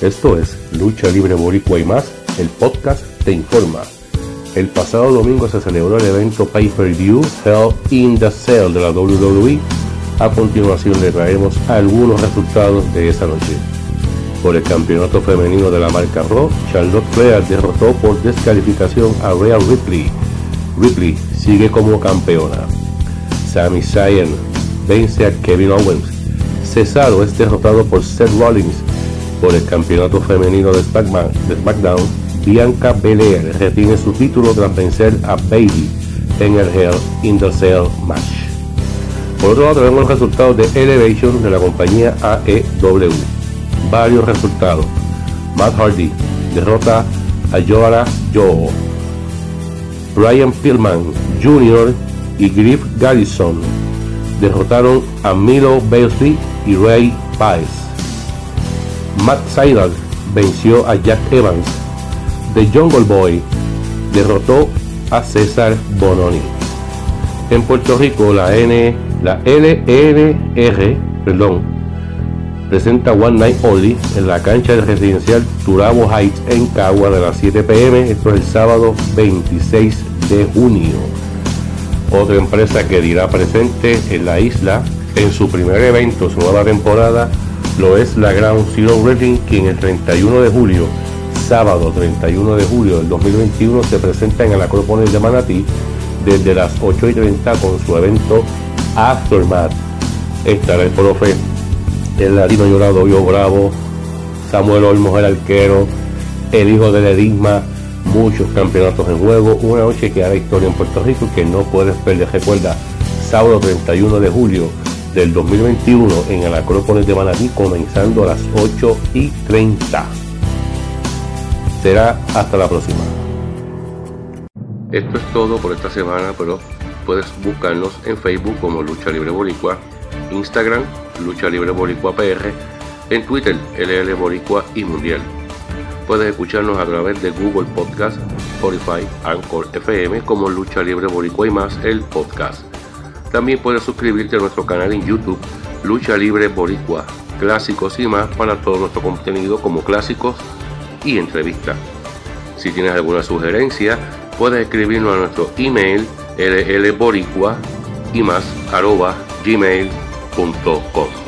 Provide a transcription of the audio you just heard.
Esto es Lucha Libre Boricua y más, el podcast te informa. El pasado domingo se celebró el evento Pay-Per-View Hell in the Cell de la WWE. A continuación le traemos algunos resultados de esa noche. Por el campeonato femenino de la marca Raw, Charlotte Flair derrotó por descalificación a Rhea Ripley. Ripley sigue como campeona. Sami Zayn vence a Kevin Owens. Cesaro es derrotado por Seth Rollins por el campeonato femenino de SmackDown, Bianca Belair retiene su título tras vencer a Bailey en el Hell in the Cell match. Por otro lado tenemos los resultados de Elevation de la compañía AEW. Varios resultados. Matt Hardy derrota a Joara Joe. Brian Pillman Jr. y Griff Garrison derrotaron a Milo Bailey y Ray Pies. Matt Sydal venció a Jack Evans. The Jungle Boy derrotó a César Bononi. En Puerto Rico, la N, la LNR, presenta One Night Only en la cancha del residencial Turabo Heights en Cagua de las 7 pm. Esto es el sábado 26 de junio. Otra empresa que dirá presente en la isla en su primer evento, su nueva temporada, lo es la Ground Zero Wrestling, quien el 31 de julio, sábado 31 de julio del 2021, se presenta en el Acrópolis de Manatí desde las 8 y 30 con su evento Aftermath. Estará el profe, el latino llorado Yo Bravo, Samuel Olmos el arquero, el hijo de Ledisma, muchos campeonatos en juego, una noche que hará historia en Puerto Rico que no puedes perder. Recuerda, sábado 31 de julio, del 2021 en el Acrópolis de Manatí comenzando a las 8 y 30. Será hasta la próxima. Esto es todo por esta semana, pero puedes buscarnos en Facebook como Lucha Libre Boricua, Instagram Lucha Libre Boricua PR, en Twitter LL Boricua y Mundial. Puedes escucharnos a través de Google Podcast, Spotify, Anchor FM como Lucha Libre Boricua y más el podcast. También puedes suscribirte a nuestro canal en YouTube, Lucha Libre Boricua, clásicos y más para todo nuestro contenido como clásicos y entrevistas. Si tienes alguna sugerencia, puedes escribirnos a nuestro email llboricua y más arroba gmail.com.